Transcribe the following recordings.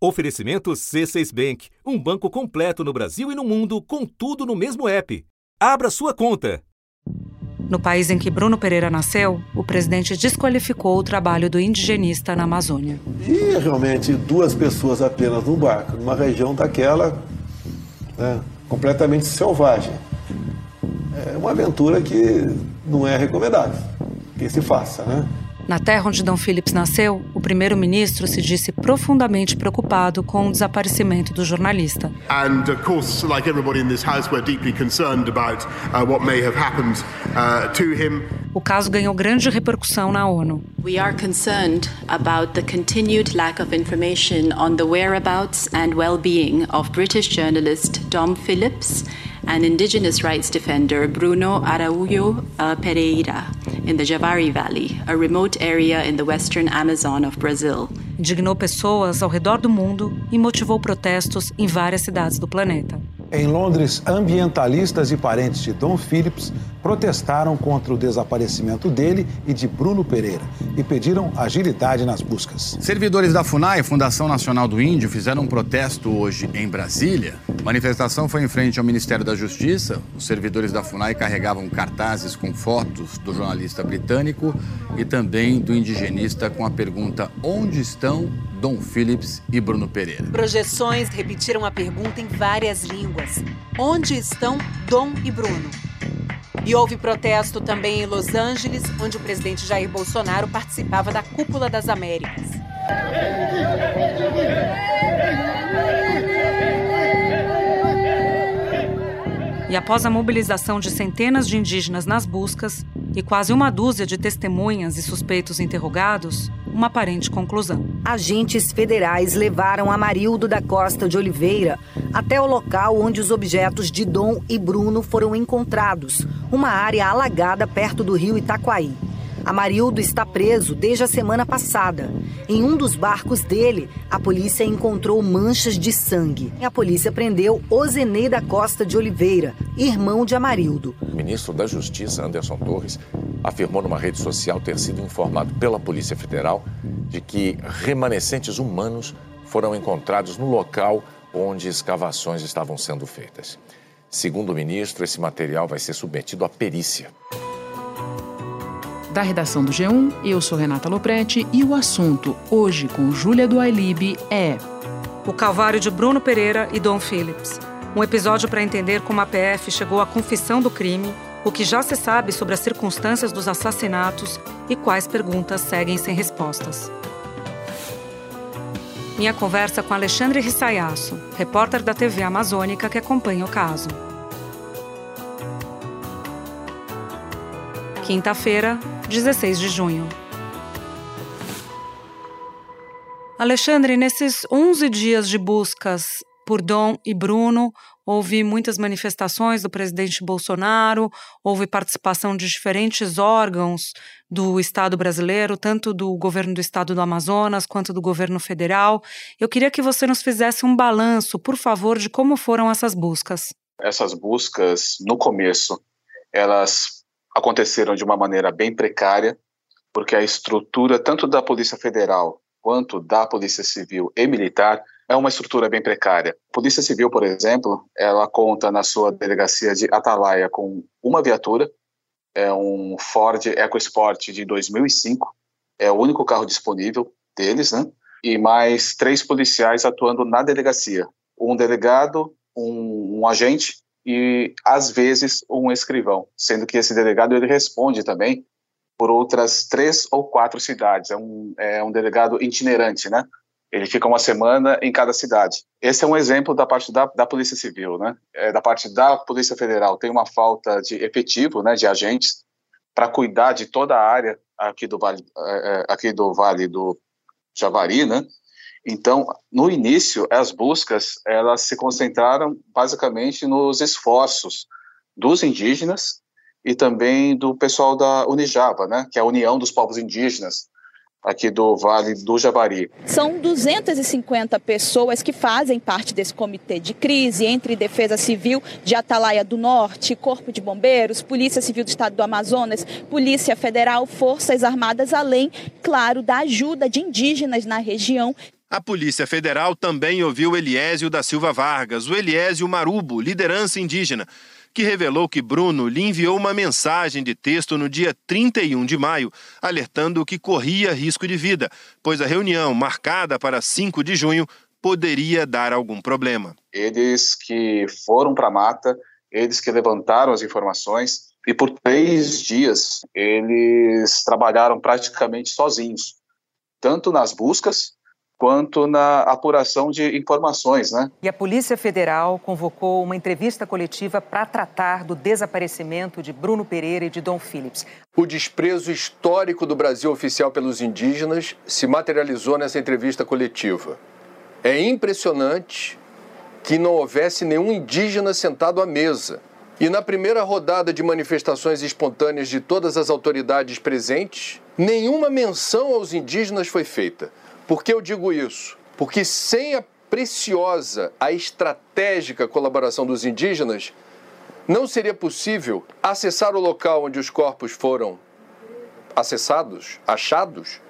Oferecimento C6 Bank, um banco completo no Brasil e no mundo, com tudo no mesmo app. Abra sua conta. No país em que Bruno Pereira nasceu, o presidente desqualificou o trabalho do indigenista na Amazônia. E realmente duas pessoas apenas no barco, numa região daquela né, completamente selvagem. É uma aventura que não é recomendável que se faça, né? Na terra onde Dom Phillips nasceu, o primeiro-ministro se disse profundamente preocupado com o desaparecimento do jornalista. And of course, like everybody in this house, we're deeply concerned about uh, what may have happened uh, to him. O caso ganhou grande repercussão na ONU. We are concerned about the continued lack of information on the whereabouts and well-being of British journalist Dom Phillips and indigenous rights defender Bruno Araújo uh, Pereira in the Javari Valley, a remote area in the western Amazon of Brazil. Indignou pessoas ao redor do mundo e motivou protestos em várias cidades do planeta. Em Londres, ambientalistas e parentes de Dom Phillips protestaram contra o desaparecimento dele e de Bruno Pereira e pediram agilidade nas buscas. Servidores da FUNAI, Fundação Nacional do Índio, fizeram um protesto hoje em Brasília. A manifestação foi em frente ao Ministério da Justiça. Os servidores da FUNAI carregavam cartazes com fotos do jornalista britânico e também do indigenista com a pergunta: onde estão Dom Phillips e Bruno Pereira? Projeções repetiram a pergunta em várias línguas: onde estão Dom e Bruno? E houve protesto também em Los Angeles, onde o presidente Jair Bolsonaro participava da Cúpula das Américas. E após a mobilização de centenas de indígenas nas buscas e quase uma dúzia de testemunhas e suspeitos interrogados, uma aparente conclusão. Agentes federais levaram Amarildo da Costa de Oliveira até o local onde os objetos de Dom e Bruno foram encontrados, uma área alagada perto do rio Itaquaí. Amarildo está preso desde a semana passada. Em um dos barcos dele, a polícia encontrou manchas de sangue. A polícia prendeu Ozenei da Costa de Oliveira, irmão de Amarildo. O ministro da Justiça, Anderson Torres, afirmou numa rede social ter sido informado pela Polícia Federal de que remanescentes humanos foram encontrados no local onde escavações estavam sendo feitas. Segundo o ministro, esse material vai ser submetido à perícia da redação do G1. Eu sou Renata Loprete e o assunto hoje com Júlia do Ailib é o calvário de Bruno Pereira e Dom Phillips. Um episódio para entender como a PF chegou à confissão do crime, o que já se sabe sobre as circunstâncias dos assassinatos e quais perguntas seguem sem respostas. Minha conversa com Alexandre Rissaiasso, repórter da TV Amazônica que acompanha o caso. Quinta-feira, 16 de junho. Alexandre, nesses 11 dias de buscas por Dom e Bruno, houve muitas manifestações do presidente Bolsonaro, houve participação de diferentes órgãos do Estado brasileiro, tanto do governo do Estado do Amazonas quanto do governo federal. Eu queria que você nos fizesse um balanço, por favor, de como foram essas buscas. Essas buscas, no começo, elas aconteceram de uma maneira bem precária, porque a estrutura tanto da Polícia Federal quanto da Polícia Civil e Militar é uma estrutura bem precária. A Polícia Civil, por exemplo, ela conta na sua delegacia de Atalaia com uma viatura, é um Ford EcoSport de 2005, é o único carro disponível deles, né? E mais três policiais atuando na delegacia, um delegado, um, um agente e às vezes um escrivão, sendo que esse delegado ele responde também por outras três ou quatro cidades. É um, é um delegado itinerante, né? Ele fica uma semana em cada cidade. Esse é um exemplo da parte da, da Polícia Civil, né? É, da parte da Polícia Federal tem uma falta de efetivo, né, de agentes para cuidar de toda a área aqui do Vale, é, é, aqui do Vale do Javari, né? Então, no início, as buscas elas se concentraram basicamente nos esforços dos indígenas e também do pessoal da Unijava, né, que é a União dos Povos Indígenas aqui do Vale do Javari. São 250 pessoas que fazem parte desse comitê de crise entre Defesa Civil de Atalaia do Norte, Corpo de Bombeiros, Polícia Civil do Estado do Amazonas, Polícia Federal, Forças Armadas, além, claro, da ajuda de indígenas na região A Polícia Federal também ouviu Eliésio da Silva Vargas, o Eliésio Marubo, liderança indígena, que revelou que Bruno lhe enviou uma mensagem de texto no dia 31 de maio, alertando que corria risco de vida, pois a reunião, marcada para 5 de junho, poderia dar algum problema. Eles que foram para a mata, eles que levantaram as informações, e por três dias eles trabalharam praticamente sozinhos, tanto nas buscas quanto na apuração de informações, né? E a Polícia Federal convocou uma entrevista coletiva para tratar do desaparecimento de Bruno Pereira e de Dom Phillips. O desprezo histórico do Brasil oficial pelos indígenas se materializou nessa entrevista coletiva. É impressionante que não houvesse nenhum indígena sentado à mesa. E na primeira rodada de manifestações espontâneas de todas as autoridades presentes, nenhuma menção aos indígenas foi feita. Por que eu digo isso? Porque sem a preciosa, a estratégica colaboração dos indígenas, não seria possível acessar o local onde os corpos foram acessados, achados,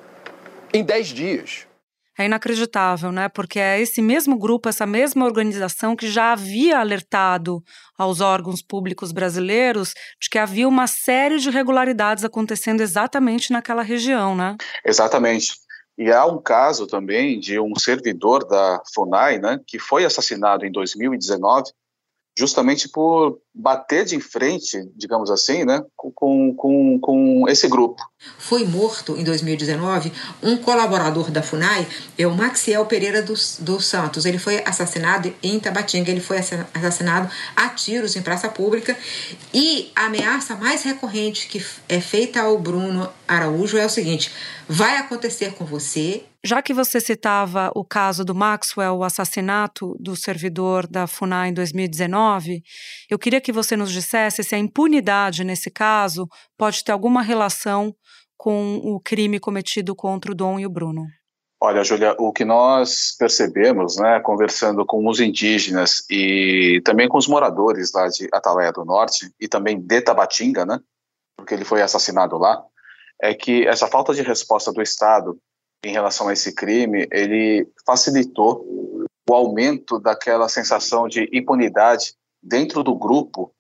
em 10 dias. É inacreditável, né? Porque é esse mesmo grupo, essa mesma organização que já havia alertado aos órgãos públicos brasileiros de que havia uma série de irregularidades acontecendo exatamente naquela região, né? Exatamente. E há um caso também de um servidor da FUNAI, né, que foi assassinado em 2019, justamente por bater de frente, digamos assim, né, com, com, com esse grupo. Foi morto em 2019 um colaborador da FUNAI, é o Maxiel Pereira dos, dos Santos. Ele foi assassinado em Tabatinga, ele foi assassinado a tiros em praça pública. E a ameaça mais recorrente que é feita ao Bruno Araújo é o seguinte: vai acontecer com você já que você citava o caso do Maxwell, o assassinato do servidor da FUNAI em 2019, eu queria que você nos dissesse se a impunidade nesse caso pode ter alguma relação com o crime cometido contra o Dom e o Bruno. Olha, Júlia, o que nós percebemos, né, conversando com os indígenas e também com os moradores lá de Atalaia do Norte e também de Tabatinga, né, porque ele foi assassinado lá, é que essa falta de resposta do Estado em relação a esse crime, ele facilitou o aumento daquela sensação de impunidade dentro do grupo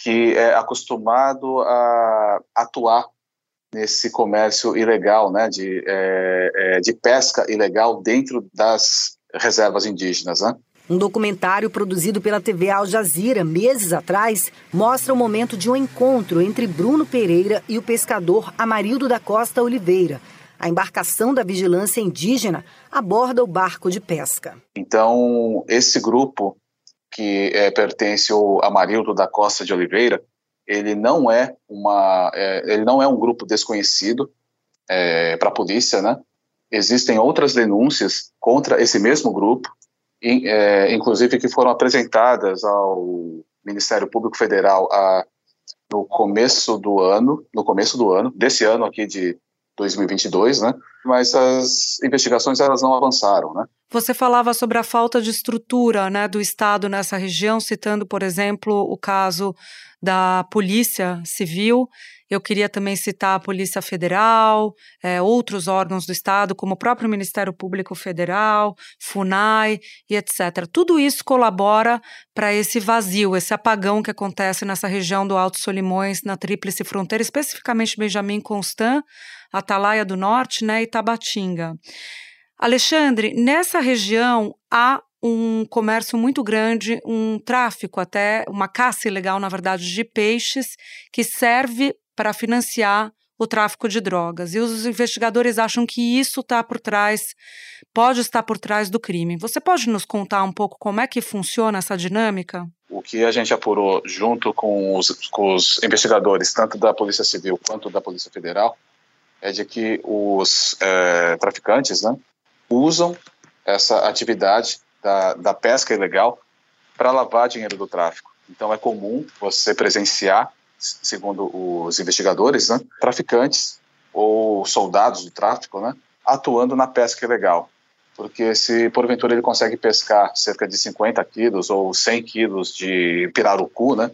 que é acostumado a atuar nesse comércio ilegal, né, de, é, é, de pesca ilegal dentro das reservas indígenas, né? Um documentário produzido pela TV Al Jazeera meses atrás mostra o momento de um encontro entre Bruno Pereira e o pescador Amarildo da Costa Oliveira, a embarcação da vigilância indígena aborda o barco de pesca. Então, esse grupo que é, pertence ao Amarildo da Costa de Oliveira, ele não é uma, é, ele não é um grupo desconhecido é, para a polícia, né? Existem outras denúncias contra esse mesmo grupo, in, é, inclusive que foram apresentadas ao Ministério Público Federal a, no começo do ano, no começo do ano, desse ano aqui de 2022, né? Mas as investigações elas não avançaram, né? Você falava sobre a falta de estrutura, né, do Estado nessa região, citando, por exemplo, o caso da Polícia Civil. Eu queria também citar a Polícia Federal, é, outros órgãos do Estado, como o próprio Ministério Público Federal, FUNAI e etc. Tudo isso colabora para esse vazio, esse apagão que acontece nessa região do Alto Solimões, na Tríplice Fronteira, especificamente Benjamin Constant, Atalaia do Norte né, e Tabatinga. Alexandre, nessa região há um comércio muito grande, um tráfico até, uma caça ilegal, na verdade, de peixes, que serve para financiar o tráfico de drogas. E os investigadores acham que isso está por trás, pode estar por trás do crime. Você pode nos contar um pouco como é que funciona essa dinâmica? O que a gente apurou junto com os, com os investigadores, tanto da Polícia Civil quanto da Polícia Federal, é de que os é, traficantes né, usam essa atividade da, da pesca ilegal para lavar dinheiro do tráfico. Então é comum você presenciar, segundo os investigadores, né, traficantes ou soldados do tráfico né, atuando na pesca ilegal. Porque se porventura ele consegue pescar cerca de 50 quilos ou 100 quilos de pirarucu, né,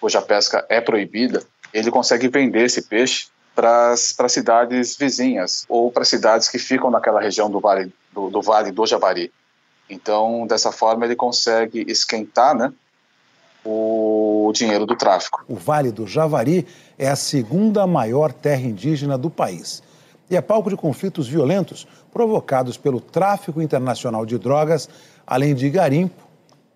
cuja pesca é proibida, ele consegue vender esse peixe para as cidades vizinhas ou para cidades que ficam naquela região do Vale do, do Vale do Javari. Então, dessa forma, ele consegue esquentar né, o dinheiro do tráfico. O Vale do Javari é a segunda maior terra indígena do país e é palco de conflitos violentos provocados pelo tráfico internacional de drogas, além de garimpo,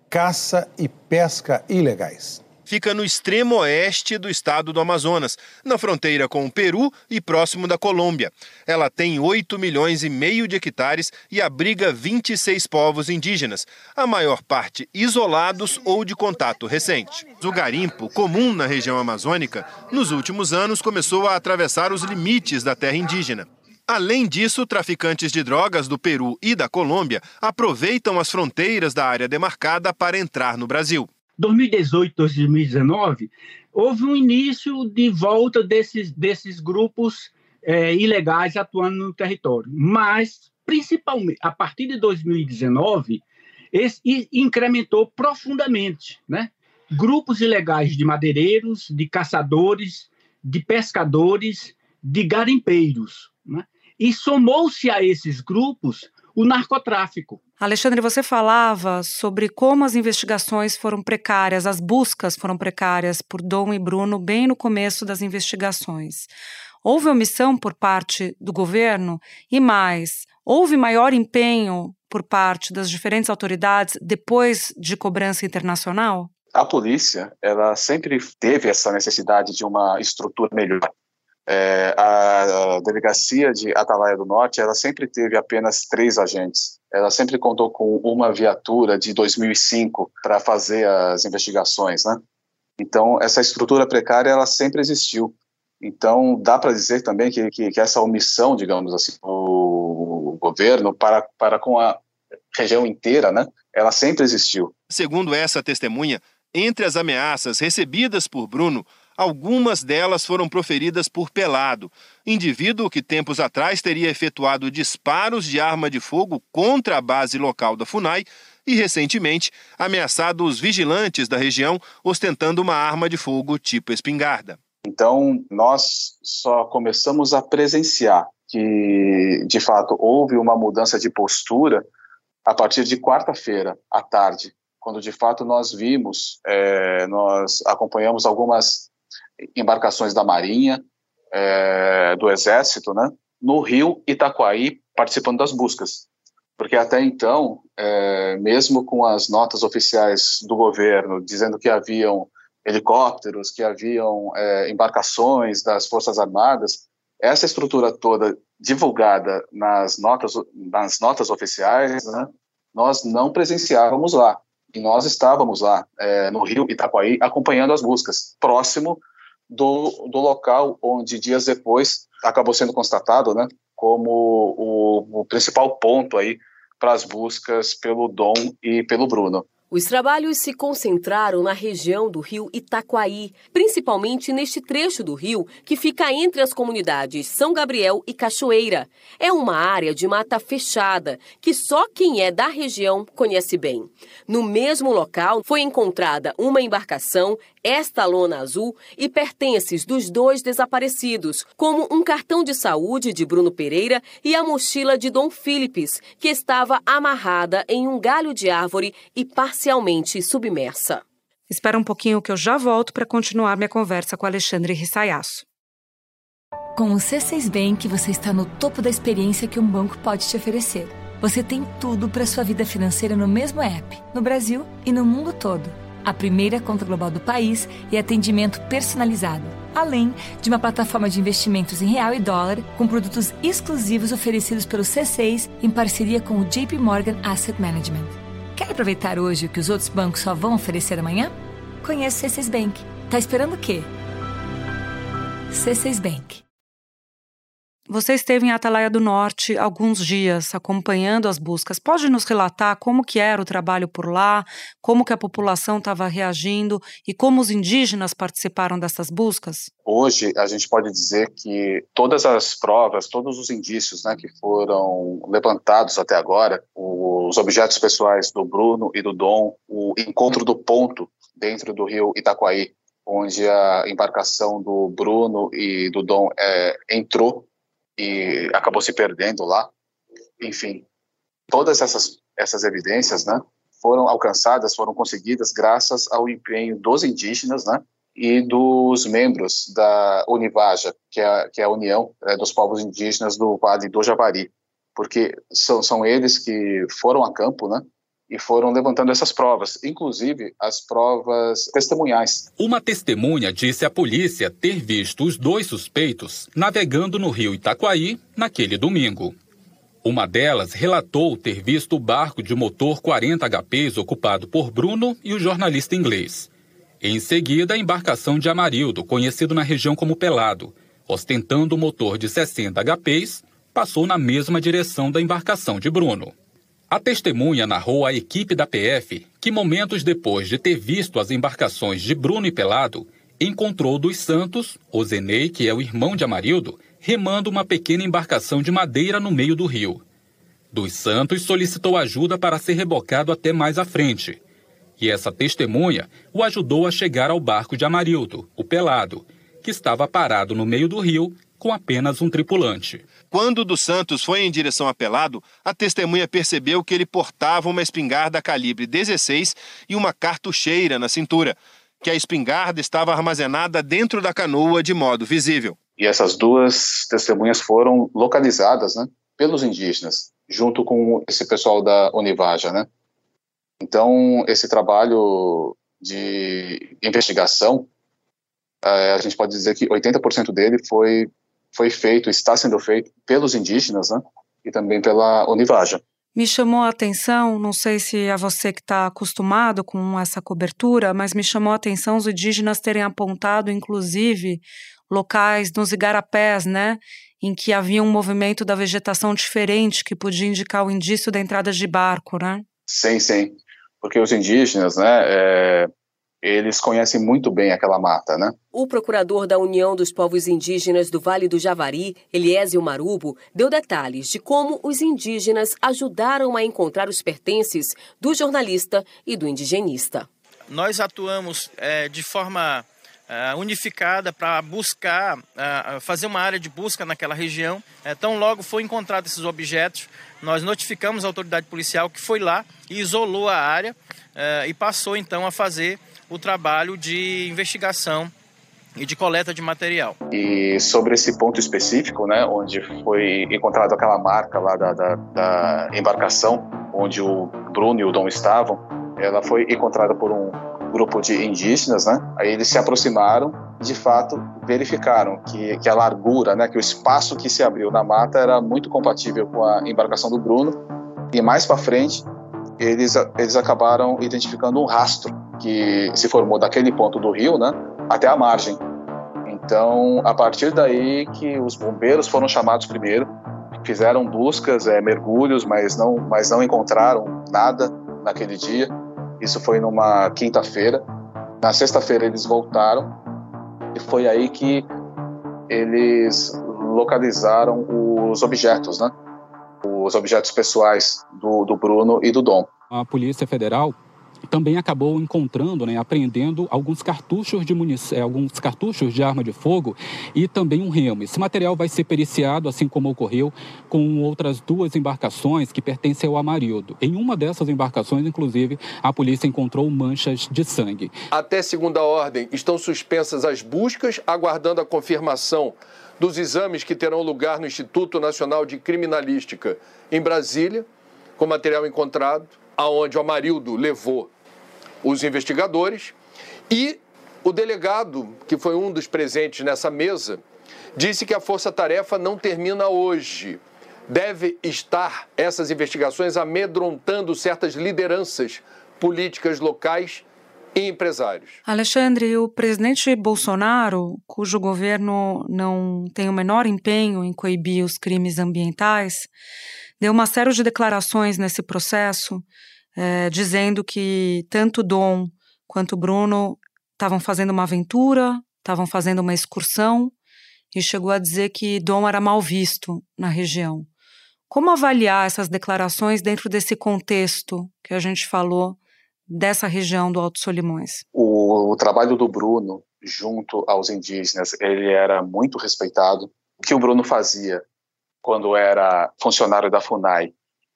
caça e pesca ilegais fica no extremo oeste do estado do Amazonas, na fronteira com o Peru e próximo da Colômbia. Ela tem 8 milhões e meio de hectares e abriga 26 povos indígenas, a maior parte isolados ou de contato recente. O garimpo, comum na região amazônica, nos últimos anos começou a atravessar os limites da terra indígena. Além disso, traficantes de drogas do Peru e da Colômbia aproveitam as fronteiras da área demarcada para entrar no Brasil. 2018, 2019, houve um início de volta desses, desses grupos é, ilegais atuando no território. Mas, principalmente, a partir de 2019, esse incrementou profundamente, né? Grupos ilegais de madeireiros, de caçadores, de pescadores, de garimpeiros. Né? E somou-se a esses grupos o narcotráfico. Alexandre, você falava sobre como as investigações foram precárias, as buscas foram precárias por Dom e Bruno bem no começo das investigações. Houve omissão por parte do governo e mais, houve maior empenho por parte das diferentes autoridades depois de cobrança internacional? A polícia, ela sempre teve essa necessidade de uma estrutura melhor. É, a, delegacia de Atalaia do Norte, ela sempre teve apenas três agentes. Ela sempre contou com uma viatura de 2005 para fazer as investigações, né? Então, essa estrutura precária, ela sempre existiu. Então, dá para dizer também que, que, que, essa omissão, digamos assim, do governo para, para com a região inteira, né? Ela sempre existiu. Segundo essa testemunha, entre as ameaças recebidas por Bruno, Algumas delas foram proferidas por Pelado, indivíduo que tempos atrás teria efetuado disparos de arma de fogo contra a base local da FUNAI e, recentemente, ameaçado os vigilantes da região ostentando uma arma de fogo tipo espingarda. Então, nós só começamos a presenciar que, de fato, houve uma mudança de postura a partir de quarta-feira à tarde, quando de fato nós vimos, é, nós acompanhamos algumas embarcações da Marinha, é, do Exército, né, no rio Itaquaí, participando das buscas. Porque até então, é, mesmo com as notas oficiais do governo dizendo que haviam helicópteros, que haviam é, embarcações das Forças Armadas, essa estrutura toda divulgada nas notas, nas notas oficiais, né, nós não presenciávamos lá. E nós estávamos lá, é, no rio Itaquaí, acompanhando as buscas, próximo do, do local onde dias depois acabou sendo constatado, né, como o, o principal ponto aí para as buscas pelo Dom e pelo Bruno. Os trabalhos se concentraram na região do rio Itaquaí, principalmente neste trecho do rio que fica entre as comunidades São Gabriel e Cachoeira. É uma área de mata fechada que só quem é da região conhece bem. No mesmo local foi encontrada uma embarcação, esta lona azul e pertences dos dois desaparecidos, como um cartão de saúde de Bruno Pereira e a mochila de Dom Philips, que estava amarrada em um galho de árvore e parcialmente submersa. Espera um pouquinho que eu já volto para continuar minha conversa com Alexandre Rissayasso. Com o C6 Bank, você está no topo da experiência que um banco pode te oferecer. Você tem tudo para sua vida financeira no mesmo app, no Brasil e no mundo todo. A primeira conta global do país e atendimento personalizado, além de uma plataforma de investimentos em real e dólar com produtos exclusivos oferecidos pelo C6 em parceria com o JP Morgan Asset Management. Quer aproveitar hoje o que os outros bancos só vão oferecer amanhã? Conheça o C6 Bank. Tá esperando o quê? C6 Bank. Você esteve em Atalaia do Norte alguns dias acompanhando as buscas. Pode nos relatar como que era o trabalho por lá, como que a população estava reagindo e como os indígenas participaram dessas buscas? Hoje a gente pode dizer que todas as provas, todos os indícios, né, que foram levantados até agora, os objetos pessoais do Bruno e do Dom, o encontro do ponto dentro do rio Itaquaí, onde a embarcação do Bruno e do Dom é, entrou e acabou se perdendo lá. Enfim, todas essas, essas evidências, né, foram alcançadas, foram conseguidas graças ao empenho dos indígenas, né, e dos membros da Univaja, que é, que é a União é, dos Povos Indígenas do Vale do Javari, porque são, são eles que foram a campo, né, e foram levantando essas provas, inclusive as provas testemunhais. Uma testemunha disse à polícia ter visto os dois suspeitos navegando no rio Itaquaí naquele domingo. Uma delas relatou ter visto o barco de motor 40 HPs ocupado por Bruno e o jornalista inglês. Em seguida, a embarcação de Amarildo, conhecido na região como Pelado, ostentando o motor de 60 HPs, passou na mesma direção da embarcação de Bruno. A testemunha narrou à equipe da PF que, momentos depois de ter visto as embarcações de Bruno e Pelado, encontrou dos Santos, o Zenei, que é o irmão de Amarildo, remando uma pequena embarcação de madeira no meio do rio. Dos Santos solicitou ajuda para ser rebocado até mais à frente. E essa testemunha o ajudou a chegar ao barco de Amarildo, o Pelado, que estava parado no meio do rio com apenas um tripulante. Quando dos Santos foi em direção a Pelado, a testemunha percebeu que ele portava uma espingarda calibre 16 e uma cartucheira na cintura, que a espingarda estava armazenada dentro da canoa de modo visível. E essas duas testemunhas foram localizadas né, pelos indígenas, junto com esse pessoal da Univaja. Né? Então, esse trabalho de investigação, eh, a gente pode dizer que 80% dele foi, foi feito, está sendo feito pelos indígenas né, e também pela Univaja. Me chamou a atenção, não sei se é você que está acostumado com essa cobertura, mas me chamou a atenção os indígenas terem apontado, inclusive, locais nos igarapés, né, em que havia um movimento da vegetação diferente que podia indicar o indício da entrada de barco, né? Sim, sim, porque os indígenas, né, é, eles conhecem muito bem aquela mata, né? O procurador da União dos Povos Indígenas do Vale do Javari, Eliésio Marubo, deu detalhes de como os indígenas ajudaram a encontrar os pertences do jornalista e do indigenista. Nós atuamos é, de forma Uh, unificada para buscar, uh, fazer uma área de busca naquela região. Uh, tão logo foi encontrado esses objetos, nós notificamos a autoridade policial que foi lá e isolou a área e passou então a fazer o trabalho de investigação e de coleta de material. E sobre esse ponto específico, né, onde foi encontrada aquela marca lá da, da, da embarcação, onde o Bruno e o Dom estavam, ela foi encontrada por um grupo de indígenas, né? Aí eles se aproximaram, de fato verificaram que, que a largura, né, que o espaço que se abriu na mata era muito compatível com a embarcação do Bruno. E mais para frente, eles eles acabaram identificando um rastro que se formou daquele ponto do rio, né, até a margem. Então, a partir daí que os bombeiros foram chamados primeiro, fizeram buscas, é, mergulhos, mas não, mas não encontraram nada naquele dia. Isso foi numa quinta-feira. Na sexta-feira eles voltaram e foi aí que eles localizaram os objetos, né? Os objetos pessoais do, do Bruno e do Dom. A Polícia Federal também acabou encontrando, né, apreendendo alguns cartuchos de munição, é, alguns cartuchos de arma de fogo e também um remo. Esse material vai ser periciado, assim como ocorreu com outras duas embarcações que pertencem ao Amarildo. Em uma dessas embarcações, inclusive, a polícia encontrou manchas de sangue. Até segunda ordem, estão suspensas as buscas, aguardando a confirmação dos exames que terão lugar no Instituto Nacional de Criminalística em Brasília, com material encontrado aonde o Amarildo levou os investigadores e o delegado, que foi um dos presentes nessa mesa, disse que a força-tarefa não termina hoje. Deve estar essas investigações amedrontando certas lideranças políticas locais e empresários. Alexandre, o presidente Bolsonaro, cujo governo não tem o menor empenho em coibir os crimes ambientais, deu uma série de declarações nesse processo, é, dizendo que tanto Dom quanto Bruno estavam fazendo uma aventura, estavam fazendo uma excursão, e chegou a dizer que Dom era mal visto na região. Como avaliar essas declarações dentro desse contexto que a gente falou dessa região do Alto Solimões? O, o trabalho do Bruno junto aos indígenas, ele era muito respeitado. O que o Bruno fazia quando era funcionário da FUNAI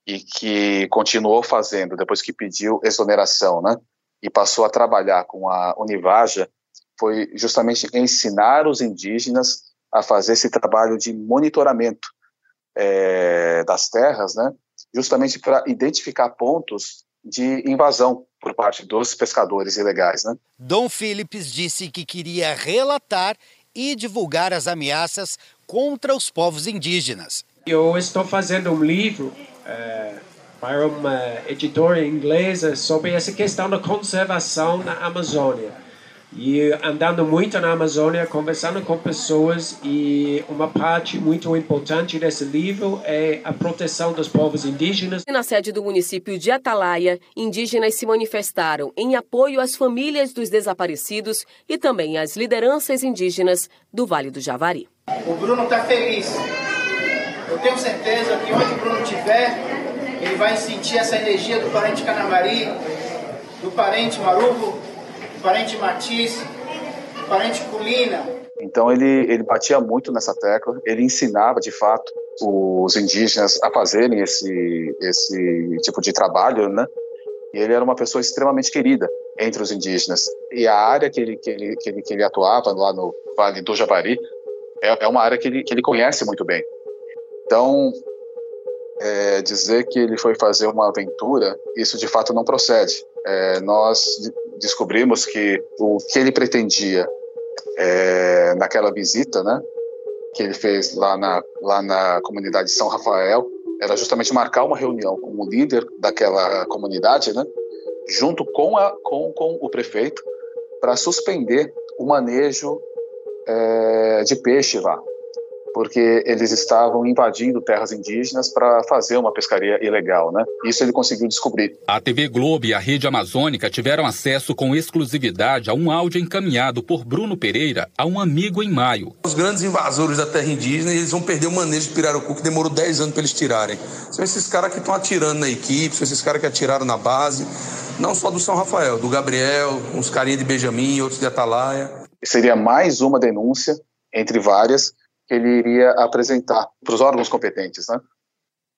e que continuou fazendo depois que pediu exoneração, né? E passou a trabalhar com a Univaja foi justamente ensinar os indígenas a fazer esse trabalho de monitoramento é, das terras, né? Justamente para identificar pontos de invasão por parte dos pescadores ilegais, né? Dom Phillips disse que queria relatar e divulgar as ameaças contra os povos indígenas. Eu estou fazendo um livro é, para uma editora inglesa sobre essa questão da conservação na Amazônia. E andando muito na Amazônia, conversando com pessoas, e uma parte muito importante desse livro é a proteção dos povos indígenas. Na sede do município de Atalaia, indígenas se manifestaram em apoio às famílias dos desaparecidos e também às lideranças indígenas do Vale do Javari. O Bruno está feliz. Eu tenho certeza que onde o Bruno estiver, ele vai sentir essa energia do parente Canamari, do parente Marubo, parente Matisse, parente Culina. Então ele, ele batia muito nessa tecla, ele ensinava de fato os indígenas a fazerem esse, esse tipo de trabalho, né? E ele era uma pessoa extremamente querida entre os indígenas. E a área que ele, que ele, que ele, que ele atuava lá no Vale do Javari é, é uma área que ele, que ele conhece muito bem. Então, é, dizer que ele foi fazer uma aventura, isso de fato não procede. É, nós descobrimos que o que ele pretendia é, naquela visita, né, que ele fez lá na, lá na comunidade de São Rafael, era justamente marcar uma reunião com o líder daquela comunidade, né, junto com, a, com, com o prefeito, para suspender o manejo é, de peixe lá porque eles estavam invadindo terras indígenas para fazer uma pescaria ilegal, né? Isso ele conseguiu descobrir. A TV Globo e a Rede Amazônica tiveram acesso com exclusividade a um áudio encaminhado por Bruno Pereira a um amigo em maio. Os grandes invasores da terra indígena, eles vão perder o manejo de pirarucu que demorou 10 anos para eles tirarem. São esses caras que estão atirando na equipe, são esses caras que atiraram na base, não só do São Rafael, do Gabriel, uns carinha de Benjamin, outros de Atalaia. Seria mais uma denúncia entre várias que ele iria apresentar para os órgãos competentes, né?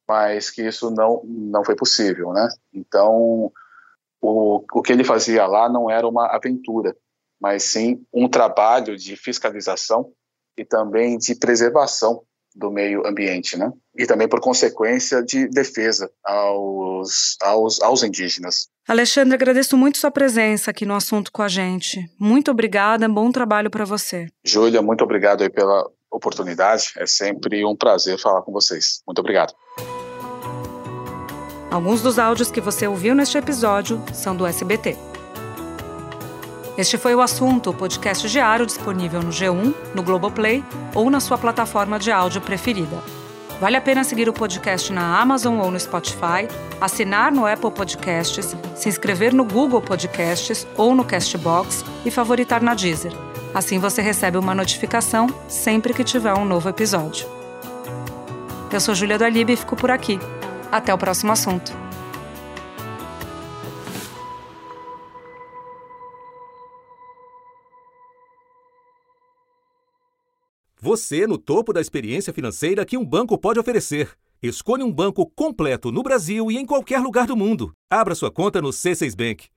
Mas que isso não não foi possível, né? Então o, o que ele fazia lá não era uma aventura, mas sim um trabalho de fiscalização e também de preservação do meio ambiente, né? E também por consequência de defesa aos, aos, aos indígenas. Alexandre, agradeço muito sua presença aqui no assunto com a gente. Muito obrigada, bom trabalho para você. Júlia, muito obrigado aí pela oportunidade. É sempre um prazer falar com vocês. Muito obrigado. Alguns dos áudios que você ouviu neste episódio são do SBT. Este foi o assunto, o podcast diário disponível no G1, no Globoplay ou na sua plataforma de áudio preferida. Vale a pena seguir o podcast na Amazon ou no Spotify, assinar no Apple Podcasts, se inscrever no Google Podcasts ou no Castbox e favoritar na Deezer. Assim você recebe uma notificação sempre que tiver um novo episódio. Eu sou Júlia do Alibe e fico por aqui. Até o próximo assunto. Você no topo da experiência financeira que um banco pode oferecer. Escolha um banco completo no Brasil e em qualquer lugar do mundo. Abra sua conta no C6 Bank.